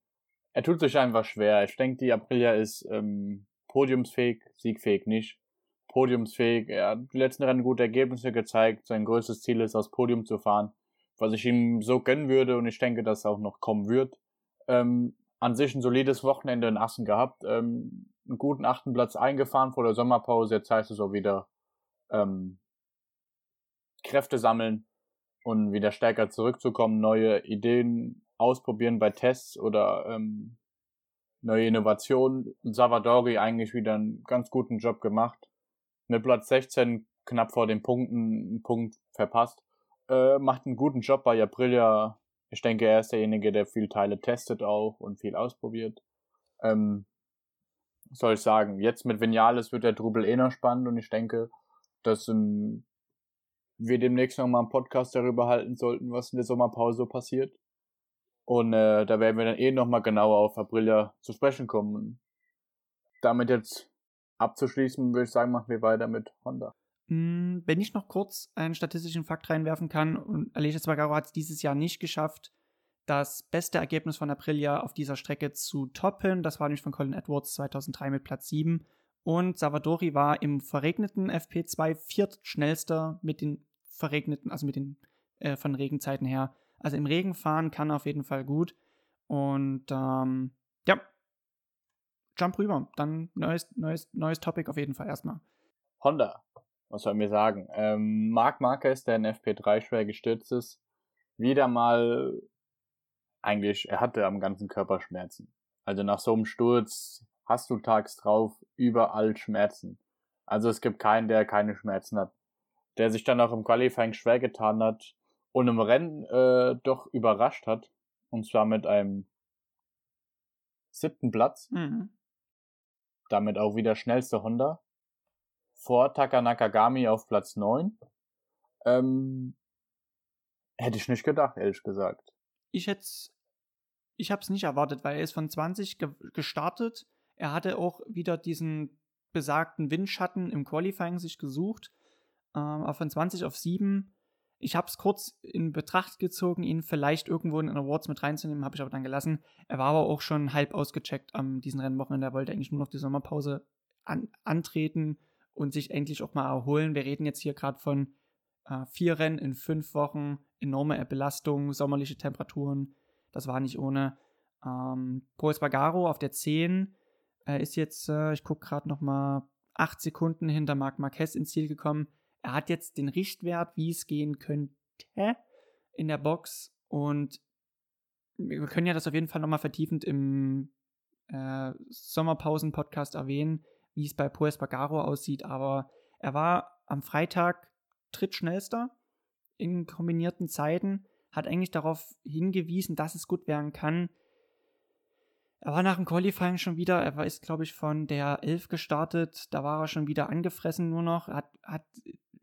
Er tut sich einfach schwer. Ich denke, die Aprilia ist ähm, podiumsfähig, siegfähig nicht. Podiumsfähig. Er hat die letzten Rennen gute Ergebnisse gezeigt. Sein größtes Ziel ist, aufs Podium zu fahren. Was ich ihm so gönnen würde und ich denke, dass auch noch kommen wird. Ähm, an sich ein solides Wochenende in Assen gehabt, ähm, einen guten achten Platz eingefahren vor der Sommerpause. Jetzt heißt es auch wieder ähm, Kräfte sammeln und wieder stärker zurückzukommen, neue Ideen ausprobieren bei Tests oder ähm, neue Innovationen. Savadori eigentlich wieder einen ganz guten Job gemacht. Mit Platz 16 knapp vor den Punkten, einen Punkt verpasst. Äh, macht einen guten Job bei Aprilia ich denke, er ist derjenige, der viel Teile testet auch und viel ausprobiert. Ähm, soll ich sagen, jetzt mit Vinales wird der Trubel eh noch spannend und ich denke, dass im wir demnächst nochmal einen Podcast darüber halten sollten, was in der Sommerpause so passiert. Und äh, da werden wir dann eh nochmal genauer auf Aprilia zu sprechen kommen. Damit jetzt abzuschließen, würde ich sagen, machen wir weiter mit Honda. Hm, wenn ich noch kurz einen statistischen Fakt reinwerfen kann, und Aleix Espargaro hat es dieses Jahr nicht geschafft, das beste Ergebnis von Aprilia auf dieser Strecke zu toppen. Das war nämlich von Colin Edwards 2003 mit Platz 7. Und Savadori war im verregneten FP2 viertschnellster mit den verregneten, also mit den äh, von Regenzeiten her. Also im Regen fahren kann er auf jeden Fall gut. Und ähm, ja, jump rüber. Dann neues, neues, neues Topic auf jeden Fall erstmal. Honda, was soll wir sagen? Ähm, Marc Marquez, der in FP3 schwer gestürzt ist, wieder mal eigentlich, er hatte am ganzen Körper Schmerzen. Also nach so einem Sturz hast du tags drauf überall Schmerzen. Also es gibt keinen, der keine Schmerzen hat. Der sich dann auch im Qualifying schwer getan hat und im Rennen äh, doch überrascht hat. Und zwar mit einem siebten Platz. Mhm. Damit auch wieder schnellste Honda. Vor Taka Nakagami auf Platz 9. Ähm, hätte ich nicht gedacht, ehrlich gesagt. Ich hätte ich habe es nicht erwartet, weil er ist von 20 ge gestartet. Er hatte auch wieder diesen besagten Windschatten im Qualifying sich gesucht. Ähm, aber von 20 auf 7. Ich habe es kurz in Betracht gezogen, ihn vielleicht irgendwo in den Awards mit reinzunehmen, habe ich aber dann gelassen. Er war aber auch schon halb ausgecheckt am diesen Rennwochenende. Er wollte eigentlich nur noch die Sommerpause an antreten und sich endlich auch mal erholen. Wir reden jetzt hier gerade von äh, vier Rennen in fünf Wochen, enorme Belastung, sommerliche Temperaturen. Das war nicht ohne. Ähm, Paul Spagaro auf der 10 äh, ist jetzt, äh, ich gucke gerade noch mal, 8 Sekunden hinter Marc Marquez ins Ziel gekommen. Er hat jetzt den Richtwert, wie es gehen könnte, in der Box. Und wir können ja das auf jeden Fall nochmal vertiefend im äh, Sommerpausen-Podcast erwähnen, wie es bei Paul Spagaro aussieht. Aber er war am Freitag drittschnellster in kombinierten Zeiten hat eigentlich darauf hingewiesen, dass es gut werden kann. Er war nach dem Qualifying schon wieder, er ist, glaube ich, von der 11 gestartet, da war er schon wieder angefressen nur noch, hat, hat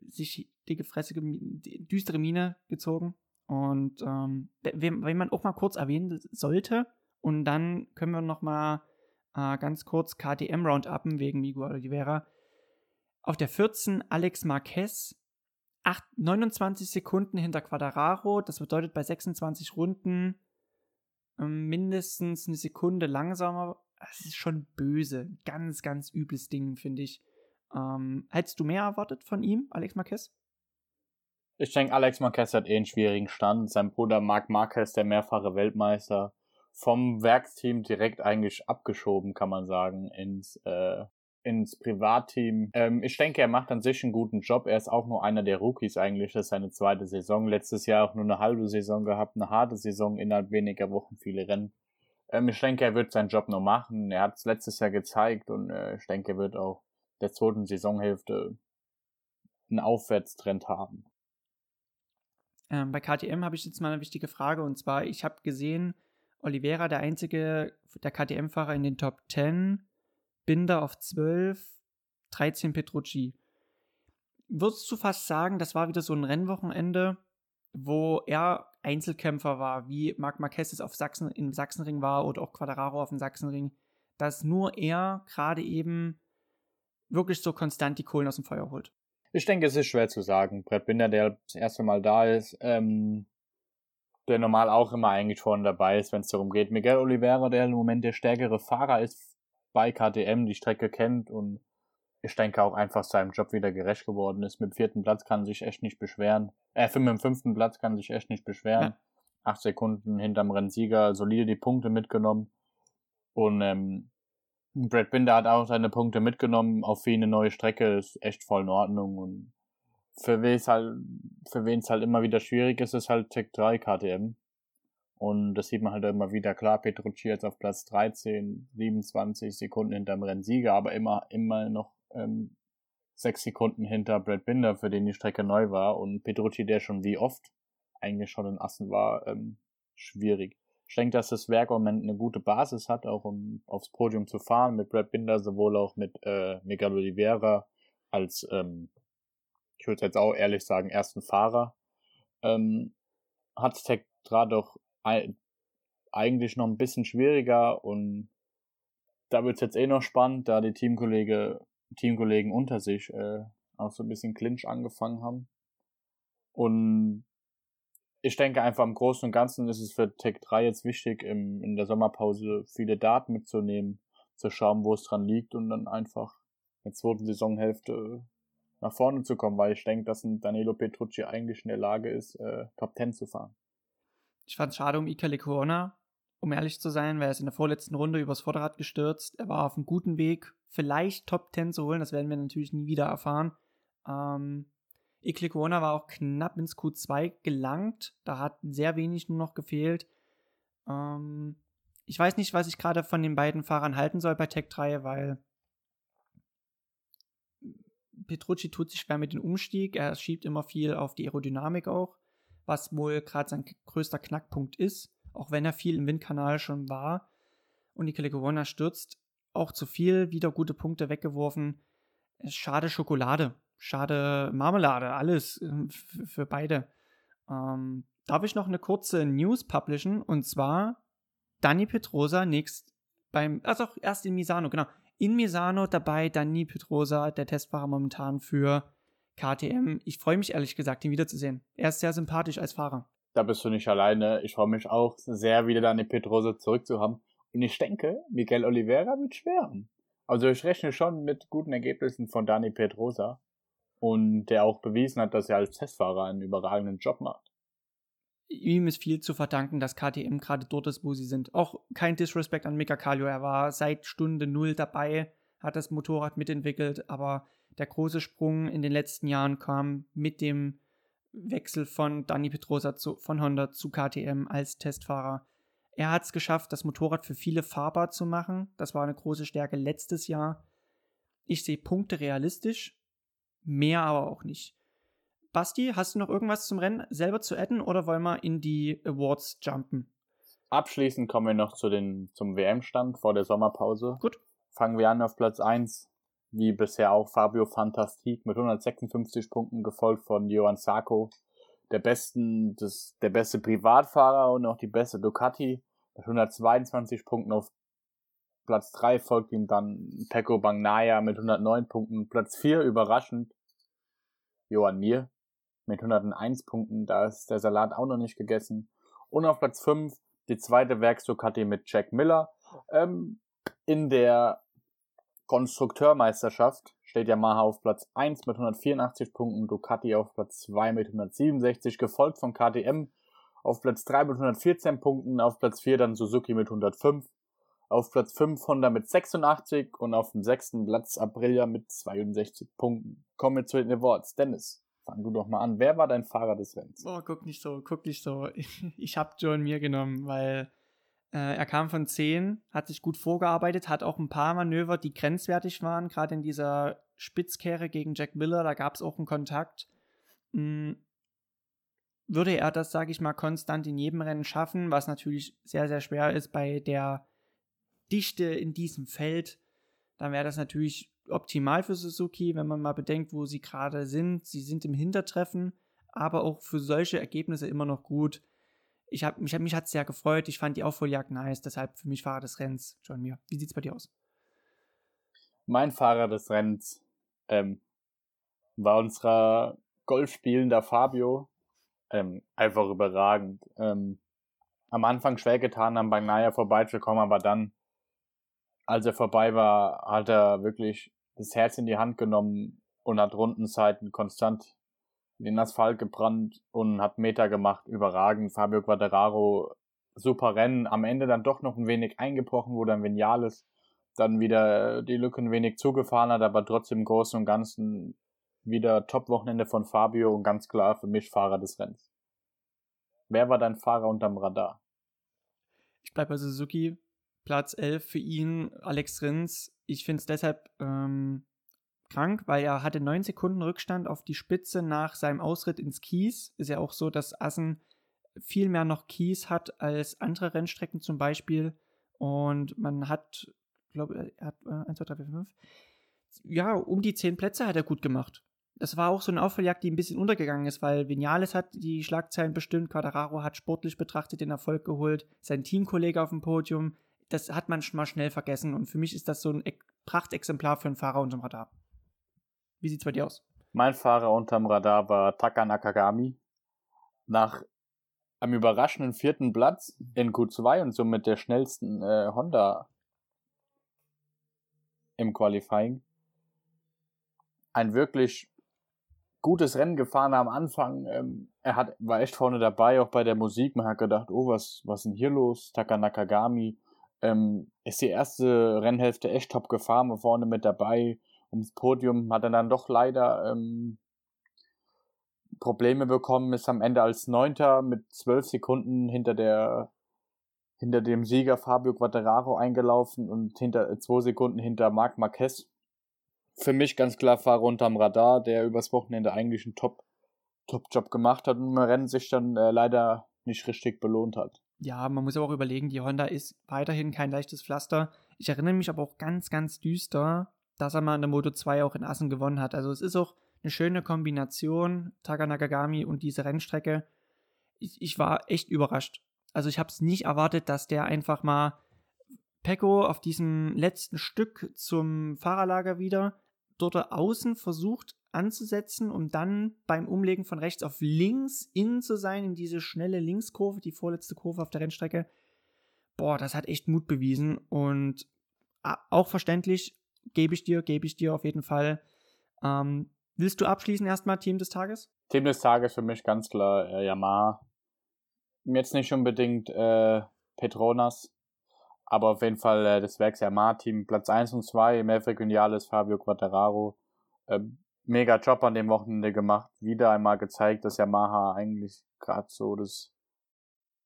sich dicke Fresse, düstere Miene gezogen. Und ähm, wenn, wenn man auch mal kurz erwähnen sollte, und dann können wir noch mal äh, ganz kurz KTM Roundupen wegen Miguel Oliveira. Auf der 14 Alex Marquez 8, 29 Sekunden hinter Quadraro. Das bedeutet bei 26 Runden ähm, mindestens eine Sekunde langsamer. Das ist schon böse. Ganz, ganz übles Ding, finde ich. Ähm, hättest du mehr erwartet von ihm, Alex Marquez? Ich denke, Alex Marquez hat eh einen schwierigen Stand. Sein Bruder Marc Marquez, der mehrfache Weltmeister, vom Werksteam direkt eigentlich abgeschoben, kann man sagen, ins äh, ins Privatteam. Ähm, ich denke, er macht an sich einen guten Job. Er ist auch nur einer der Rookies eigentlich. Das ist seine zweite Saison. Letztes Jahr auch nur eine halbe Saison gehabt, eine harte Saison innerhalb weniger Wochen, viele Rennen. Ähm, ich denke, er wird seinen Job noch machen. Er hat es letztes Jahr gezeigt und äh, ich denke, er wird auch der zweiten Saisonhälfte einen Aufwärtstrend haben. Ähm, bei KTM habe ich jetzt mal eine wichtige Frage und zwar, ich habe gesehen, Oliveira, der einzige der KTM-Fahrer in den Top 10 Binder auf 12, 13 Petrucci. Würdest du fast sagen, das war wieder so ein Rennwochenende, wo er Einzelkämpfer war, wie Marc Marquez es auf Sachsen, im Sachsenring war oder auch Quadraro auf dem Sachsenring, dass nur er gerade eben wirklich so konstant die Kohlen aus dem Feuer holt? Ich denke, es ist schwer zu sagen. Brett Binder, der das erste Mal da ist, ähm, der normal auch immer eigentlich vorne dabei ist, wenn es darum geht. Miguel Oliveira, der im Moment der stärkere Fahrer ist, bei KTM die Strecke kennt und ich denke auch einfach seinem Job wieder gerecht geworden ist. Mit dem vierten Platz kann sich echt nicht beschweren. Äh, mit dem fünften Platz kann sich echt nicht beschweren. Ja. Acht Sekunden hinterm Rennsieger, solide die Punkte mitgenommen. Und ähm, Brad Binder hat auch seine Punkte mitgenommen. Auf wie eine neue Strecke ist echt voll in Ordnung. Und für wen es halt, für wen es halt immer wieder schwierig ist, ist halt Tech 3 KTM. Und das sieht man halt immer wieder. Klar, Petrucci jetzt auf Platz 13, 27 Sekunden hinterm Rennsieger, aber immer, immer noch ähm, sechs Sekunden hinter Brad Binder, für den die Strecke neu war. Und Petrucci, der schon wie oft eigentlich schon in Assen war, ähm, schwierig. Ich denke, dass das Werk im Moment eine gute Basis hat, auch um aufs Podium zu fahren, mit Brad Binder, sowohl auch mit äh, Miguel Oliveira als ähm, würde jetzt auch ehrlich sagen, ersten Fahrer, ähm, hat Tech 3 doch eigentlich noch ein bisschen schwieriger und da wird es jetzt eh noch spannend, da die Teamkollege, Teamkollegen unter sich äh, auch so ein bisschen Clinch angefangen haben. Und ich denke einfach im Großen und Ganzen ist es für Tech 3 jetzt wichtig, im, in der Sommerpause viele Daten mitzunehmen, zu schauen, wo es dran liegt und dann einfach in der zweiten Saisonhälfte nach vorne zu kommen, weil ich denke, dass ein Danilo Petrucci eigentlich in der Lage ist, äh, Top 10 zu fahren. Ich fand es schade um Ika Lecona, um ehrlich zu sein, weil er ist in der vorletzten Runde übers Vorderrad gestürzt. Er war auf einem guten Weg, vielleicht Top 10 zu holen, das werden wir natürlich nie wieder erfahren. Ähm, Iklikona war auch knapp ins Q2 gelangt. Da hat sehr wenig nur noch gefehlt. Ähm, ich weiß nicht, was ich gerade von den beiden Fahrern halten soll bei Tech 3, weil Petrucci tut sich schwer mit dem Umstieg. Er schiebt immer viel auf die Aerodynamik auch, was wohl gerade sein größter Knackpunkt ist, auch wenn er viel im Windkanal schon war. Und Iklikona stürzt auch zu viel, wieder gute Punkte weggeworfen. Schade Schokolade schade Marmelade, alles ähm, für beide. Ähm, darf ich noch eine kurze News publishen? Und zwar Dani Petrosa nächst beim, also erst in Misano, genau. In Misano dabei Dani Petrosa, der Testfahrer momentan für KTM. Ich freue mich ehrlich gesagt, ihn wiederzusehen. Er ist sehr sympathisch als Fahrer. Da bist du nicht alleine. Ich freue mich auch sehr, wieder Dani Petrosa zurückzuhaben. Und ich denke, Miguel Oliveira wird schweren. Also ich rechne schon mit guten Ergebnissen von Dani Pedrosa und der auch bewiesen hat, dass er als Testfahrer einen überragenden Job macht. Ihm ist viel zu verdanken, dass KTM gerade dort ist, wo sie sind. Auch kein Disrespect an Mika Kallio. Er war seit Stunde Null dabei, hat das Motorrad mitentwickelt, aber der große Sprung in den letzten Jahren kam mit dem Wechsel von Dani Petrosa zu, von Honda zu KTM als Testfahrer. Er hat es geschafft, das Motorrad für viele fahrbar zu machen. Das war eine große Stärke letztes Jahr. Ich sehe Punkte realistisch mehr aber auch nicht. Basti, hast du noch irgendwas zum Rennen selber zu adden oder wollen wir in die Awards jumpen? Abschließend kommen wir noch zu den, zum WM-Stand vor der Sommerpause. Gut. Fangen wir an auf Platz 1, wie bisher auch Fabio Fantastik mit 156 Punkten, gefolgt von Johann Sarko, der besten, das, der beste Privatfahrer und auch die beste Ducati mit 122 Punkten auf Platz 3 folgt ihm dann Pecco Bagnaya mit 109 Punkten. Platz 4 überraschend Johann Mir mit 101 Punkten. Da ist der Salat auch noch nicht gegessen. Und auf Platz 5 die zweite Werksducati mit Jack Miller. Ähm, in der Konstrukteurmeisterschaft steht Yamaha auf Platz 1 mit 184 Punkten, Ducati auf Platz 2 mit 167, gefolgt von KTM auf Platz 3 mit 114 Punkten, auf Platz 4 dann Suzuki mit 105, auf Platz 5 Honda mit 86 und auf dem sechsten Platz Aprilia mit 62 Punkten. Kommen wir zu den Awards. Dennis, fang du doch mal an. Wer war dein Fahrer des Rennens? Oh, guck nicht so, guck nicht so. (laughs) Ich habe John mir genommen, weil äh, er kam von 10, hat sich gut vorgearbeitet, hat auch ein paar Manöver, die grenzwertig waren, gerade in dieser Spitzkehre gegen Jack Miller, da gab es auch einen Kontakt. Hm, würde er das, sage ich mal, konstant in jedem Rennen schaffen, was natürlich sehr, sehr schwer ist bei der Dichte in diesem Feld, dann wäre das natürlich optimal für Suzuki, wenn man mal bedenkt, wo sie gerade sind. Sie sind im Hintertreffen, aber auch für solche Ergebnisse immer noch gut. Ich hab, mich, mich hat es sehr gefreut. Ich fand die Aufholjagd nice, deshalb für mich Fahrer des Rennens, John Mir. Wie sieht es bei dir aus? Mein Fahrer des Rennens ähm, war unser Golfspielender Fabio. Ähm, einfach überragend. Ähm, am Anfang schwer getan, am Bagnaia vorbeizukommen, aber dann als er vorbei war, hat er wirklich das Herz in die Hand genommen und hat Rundenzeiten konstant den Asphalt gebrannt und hat Meter gemacht, überragend. Fabio Quadraro, super Rennen, am Ende dann doch noch ein wenig eingebrochen, wo dann Vinales dann wieder die Lücke ein wenig zugefahren hat, aber trotzdem im Großen und Ganzen wieder Top-Wochenende von Fabio und ganz klar für mich Fahrer des Rennens. Wer war dein Fahrer unterm Radar? Ich bleibe bei Suzuki. Platz 11 für ihn, Alex Rins. Ich finde es deshalb ähm, krank, weil er hatte 9 Sekunden Rückstand auf die Spitze nach seinem Ausritt ins Kies. Ist ja auch so, dass Assen viel mehr noch Kies hat als andere Rennstrecken zum Beispiel. Und man hat, glaube er hat äh, 1, 2, 3, 4, 5. Ja, um die 10 Plätze hat er gut gemacht. das war auch so eine Aufholjagd, die ein bisschen untergegangen ist, weil Vinales hat die Schlagzeilen bestimmt, Quadraro hat sportlich betrachtet den Erfolg geholt, sein Teamkollege auf dem Podium, das hat man mal schnell vergessen und für mich ist das so ein Prachtexemplar für einen Fahrer unterm Radar. Wie sieht's bei dir aus? Mein Fahrer unterm Radar war Taka Nakagami. Nach einem überraschenden vierten Platz in Q2 und somit der schnellsten äh, Honda im Qualifying. Ein wirklich gutes Rennen gefahren am Anfang. Ähm, er hat, war echt vorne dabei, auch bei der Musik. Man hat gedacht, oh, was, was ist denn hier los? Taka Nakagami ähm, ist die erste Rennhälfte echt top gefahren, vorne mit dabei. Ums Podium hat er dann doch leider ähm, Probleme bekommen, ist am Ende als Neunter mit zwölf Sekunden hinter der hinter dem Sieger Fabio Quattararo eingelaufen und hinter äh, zwei Sekunden hinter Marc Marquez. Für mich ganz klar Fahrer unterm Radar, der übers Wochenende eigentlich einen Top Top Job gemacht hat und im Rennen sich dann äh, leider nicht richtig belohnt hat. Ja, man muss aber auch überlegen, die Honda ist weiterhin kein leichtes Pflaster. Ich erinnere mich aber auch ganz, ganz düster, dass er mal in der Moto 2 auch in Assen gewonnen hat. Also es ist auch eine schöne Kombination, Taganagagami und diese Rennstrecke. Ich, ich war echt überrascht. Also ich habe es nicht erwartet, dass der einfach mal Pecco auf diesem letzten Stück zum Fahrerlager wieder dort außen versucht anzusetzen, um dann beim Umlegen von rechts auf links innen zu sein, in diese schnelle Linkskurve, die vorletzte Kurve auf der Rennstrecke. Boah, das hat echt Mut bewiesen und auch verständlich, gebe ich dir, gebe ich dir auf jeden Fall. Ähm, willst du abschließen erstmal Team des Tages? Team des Tages für mich ganz klar äh, Yamaha. Jetzt nicht unbedingt äh, Petronas, aber auf jeden Fall äh, das Werks Yamaha-Team. Platz 1 und 2, Maverick Vinales, Fabio Quattararo. Ähm, mega Job an dem Wochenende gemacht. Wieder einmal gezeigt, dass Yamaha eigentlich gerade so das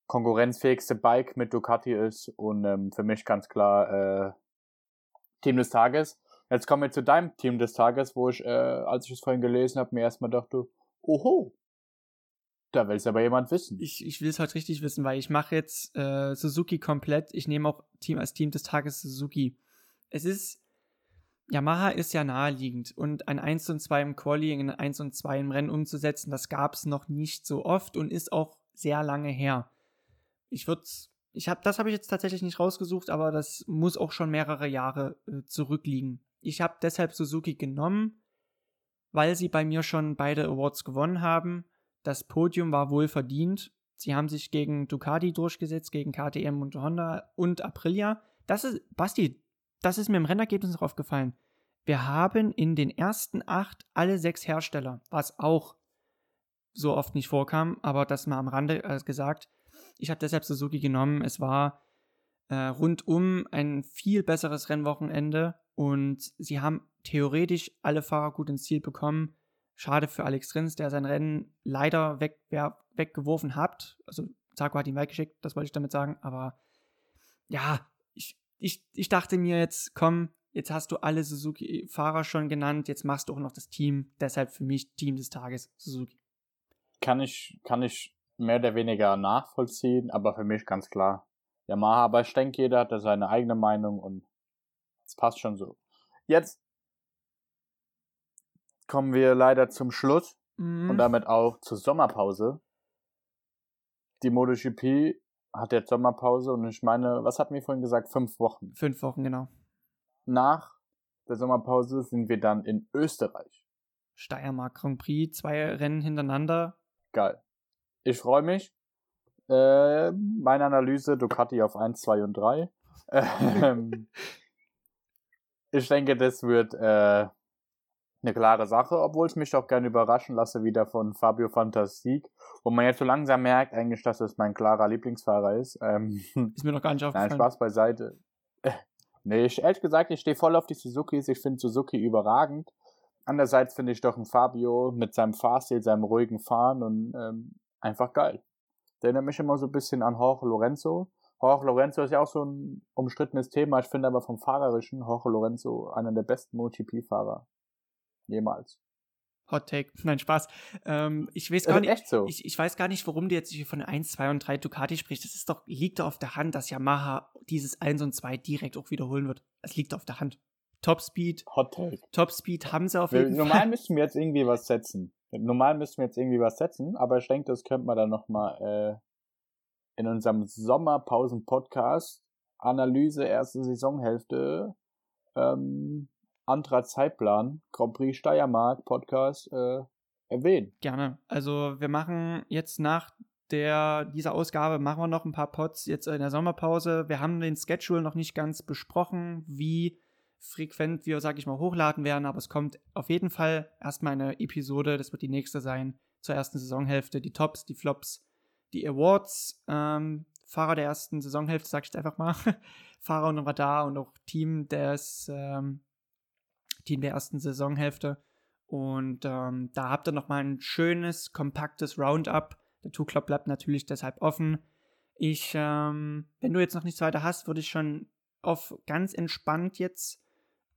konkurrenzfähigste Bike mit Ducati ist und ähm, für mich ganz klar äh, Team des Tages. Jetzt kommen wir zu deinem Team des Tages, wo ich, äh, als ich es vorhin gelesen habe, mir erstmal dachte, oho, da will es aber jemand wissen. Ich, ich will es halt richtig wissen, weil ich mache jetzt äh, Suzuki komplett. Ich nehme auch Team als Team des Tages Suzuki. Es ist Yamaha ist ja naheliegend und ein 1 und 2 im Quali, ein 1 und 2 im Rennen umzusetzen, das gab es noch nicht so oft und ist auch sehr lange her. Ich würde, ich habe, das habe ich jetzt tatsächlich nicht rausgesucht, aber das muss auch schon mehrere Jahre äh, zurückliegen. Ich habe deshalb Suzuki genommen, weil sie bei mir schon beide Awards gewonnen haben. Das Podium war wohl verdient. Sie haben sich gegen Ducati durchgesetzt, gegen KTM und Honda und Aprilia. Das ist, Basti, das ist mir im Rennergebnis noch aufgefallen. Wir haben in den ersten acht alle sechs Hersteller, was auch so oft nicht vorkam, aber das mal am Rande äh, gesagt. Ich habe deshalb Suzuki genommen. Es war äh, rundum ein viel besseres Rennwochenende und sie haben theoretisch alle Fahrer gut ins Ziel bekommen. Schade für Alex Rins, der sein Rennen leider weg, weggeworfen hat. Also Zarko hat ihn weggeschickt, das wollte ich damit sagen. Aber ja, ich, ich, ich dachte mir jetzt, komm, jetzt hast du alle Suzuki-Fahrer schon genannt, jetzt machst du auch noch das Team. Deshalb für mich Team des Tages Suzuki. Kann ich, kann ich mehr oder weniger nachvollziehen, aber für mich ganz klar Yamaha. Aber ich denke, jeder hat da seine eigene Meinung und es passt schon so. Jetzt kommen wir leider zum Schluss mhm. und damit auch zur Sommerpause. Die MotoGP hat jetzt Sommerpause und ich meine, was hatten wir vorhin gesagt? Fünf Wochen. Fünf Wochen, genau. Nach der Sommerpause sind wir dann in Österreich. Steiermark Grand Prix, zwei Rennen hintereinander. Geil. Ich freue mich. Äh, meine Analyse, Ducati auf 1, 2 und 3. (laughs) Ähm, ich denke, das wird äh, eine klare Sache, obwohl ich mich auch gerne überraschen lasse wieder von Fabio Fantastik, wo man jetzt so langsam merkt eigentlich, dass es mein klarer Lieblingsfahrer ist. Ähm, (laughs) ist mir noch gar nicht aufgefallen. Nein, Spaß beiseite. (laughs) nee, ich, ehrlich gesagt, ich stehe voll auf die Suzukis. Ich finde Suzuki überragend. Andererseits finde ich doch ein Fabio mit seinem Fahrstil, seinem ruhigen Fahren und ähm, einfach geil. Der erinnert mich immer so ein bisschen an Jorge Lorenzo. Jorge Lorenzo ist ja auch so ein umstrittenes Thema. Ich finde aber vom Fahrerischen Jorge Lorenzo einer der besten MotoGP-Fahrer Jemals. Hot Take. (laughs) Nein, Spaß. Ähm, ich weiß gar nicht. So. Ich, ich weiß gar nicht, warum du jetzt von 1, 2 und 3 Ducati sprichst. Das ist doch, liegt doch auf der Hand, dass Yamaha dieses 1 und 2 direkt auch wiederholen wird. Es liegt auf der Hand. Topspeed. Hot Take. Topspeed haben sie auf jeden Normal Fall. Normal müssten wir jetzt irgendwie was setzen. Normal müssten wir jetzt irgendwie was setzen, aber ich denke, das könnte man dann nochmal äh, in unserem Sommerpausen-Podcast Analyse erste Saisonhälfte ähm, anderer Zeitplan Grand Prix Steiermark Podcast äh, erwähnen. Gerne. Also wir machen jetzt nach der, dieser Ausgabe machen wir noch ein paar Pods jetzt in der Sommerpause. Wir haben den Schedule noch nicht ganz besprochen, wie frequent wir, sag ich mal, hochladen werden, aber es kommt auf jeden Fall erstmal eine Episode, das wird die nächste sein, zur ersten Saisonhälfte, die Tops, die Flops, die Awards, ähm, Fahrer der ersten Saisonhälfte, sag ich jetzt einfach mal, (laughs) Fahrer und Radar und auch Team des, ähm, Team der ersten Saisonhälfte. Und ähm, da habt ihr nochmal ein schönes, kompaktes Roundup. Der Two Club bleibt natürlich deshalb offen. Ich, ähm, wenn du jetzt noch nichts weiter hast, würde ich schon auf ganz entspannt jetzt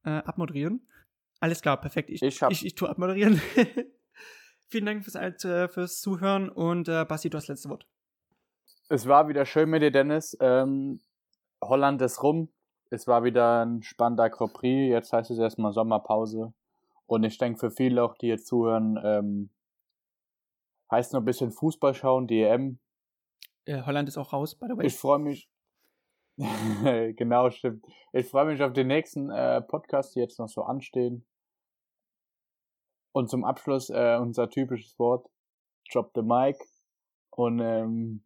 äh, abmoderieren. Alles klar, perfekt. Ich, ich, ich, ich tue abmoderieren. (laughs) Vielen Dank fürs, äh, fürs Zuhören und äh, Basti, du hast das letzte Wort. Es war wieder schön mit dir, Dennis. Ähm, Holland ist rum. Es war wieder ein spannender Grand Prix. Jetzt heißt es erstmal Sommerpause. Und ich denke, für viele auch, die jetzt zuhören, ähm, heißt noch ein bisschen Fußball schauen, die EM. Ja, Holland ist auch raus, by the way. Ich freue mich. (laughs) genau, stimmt. Ich freue mich auf den nächsten äh, Podcast, die jetzt noch so anstehen. Und zum Abschluss äh, unser typisches Wort: Drop the mic. Und ähm,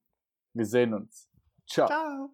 wir sehen uns. Ciao. Ciao.